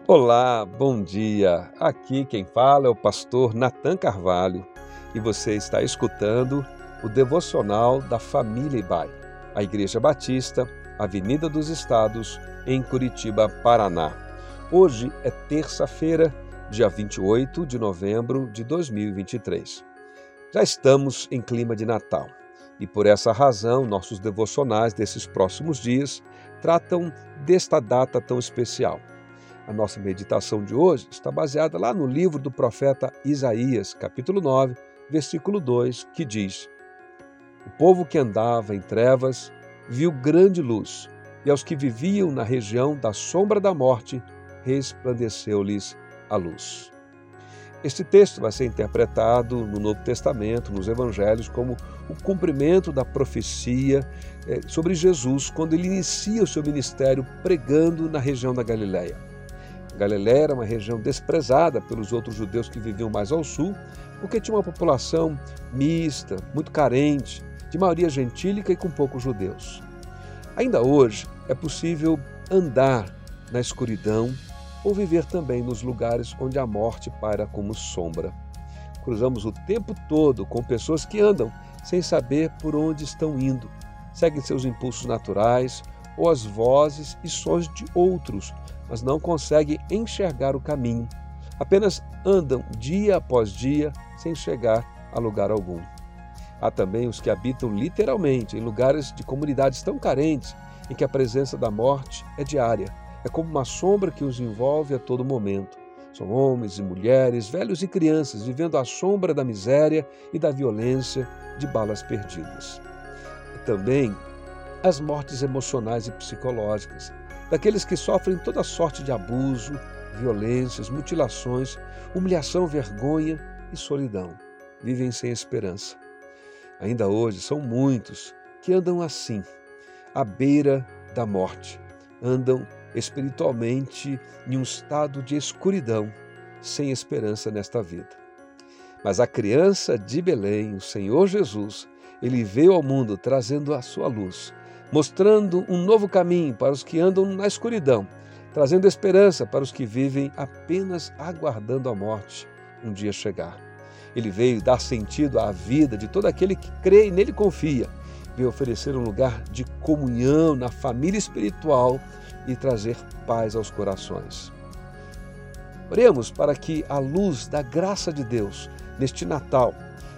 Olá, bom dia. Aqui quem fala é o pastor Nathan Carvalho e você está escutando o devocional da família Ibai, a Igreja Batista, Avenida dos Estados, em Curitiba, Paraná. Hoje é terça-feira, dia 28 de novembro de 2023. Já estamos em clima de Natal e por essa razão nossos devocionais desses próximos dias tratam desta data tão especial. A nossa meditação de hoje está baseada lá no livro do profeta Isaías, capítulo 9, versículo 2, que diz: O povo que andava em trevas viu grande luz, e aos que viviam na região da sombra da morte, resplandeceu-lhes a luz. Este texto vai ser interpretado no Novo Testamento, nos Evangelhos, como o cumprimento da profecia eh, sobre Jesus quando ele inicia o seu ministério pregando na região da Galiléia. Galiléia era uma região desprezada pelos outros judeus que viviam mais ao sul, porque tinha uma população mista, muito carente, de maioria gentílica e com poucos judeus. Ainda hoje é possível andar na escuridão ou viver também nos lugares onde a morte paira como sombra. Cruzamos o tempo todo com pessoas que andam sem saber por onde estão indo, seguem seus impulsos naturais ou as vozes e sons de outros, mas não conseguem enxergar o caminho. Apenas andam dia após dia sem chegar a lugar algum. Há também os que habitam literalmente em lugares de comunidades tão carentes em que a presença da morte é diária é como uma sombra que os envolve a todo momento. São homens e mulheres, velhos e crianças, vivendo à sombra da miséria e da violência de balas perdidas. Também as mortes emocionais e psicológicas, daqueles que sofrem toda sorte de abuso, violências, mutilações, humilhação, vergonha e solidão. Vivem sem esperança. Ainda hoje são muitos que andam assim, à beira da morte, andam espiritualmente em um estado de escuridão, sem esperança nesta vida. Mas a criança de Belém, o Senhor Jesus, ele veio ao mundo trazendo a sua luz, mostrando um novo caminho para os que andam na escuridão, trazendo esperança para os que vivem apenas aguardando a morte um dia chegar. Ele veio dar sentido à vida de todo aquele que crê e nele confia. Veio oferecer um lugar de comunhão na família espiritual e trazer paz aos corações. Oremos para que a luz da graça de Deus neste Natal,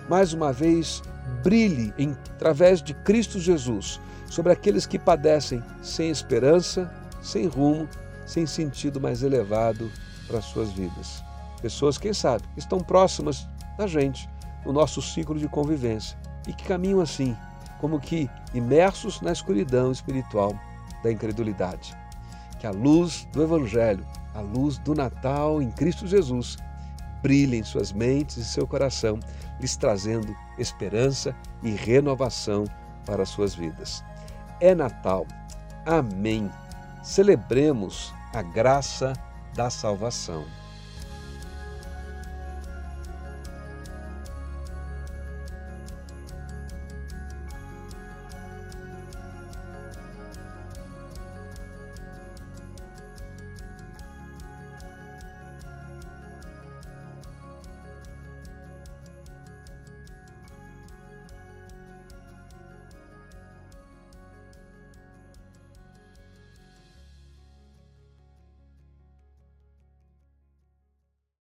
mais uma vez, brilhe em, através de Cristo Jesus sobre aqueles que padecem sem esperança, sem rumo, sem sentido mais elevado para as suas vidas. Pessoas, quem sabe, estão próximas da gente, no nosso ciclo de convivência, e que caminham assim, como que imersos na escuridão espiritual da incredulidade que a luz do Evangelho, a luz do Natal em Cristo Jesus, brilhe em suas mentes e seu coração, lhes trazendo esperança e renovação para as suas vidas. É Natal. Amém. Celebremos a graça da salvação.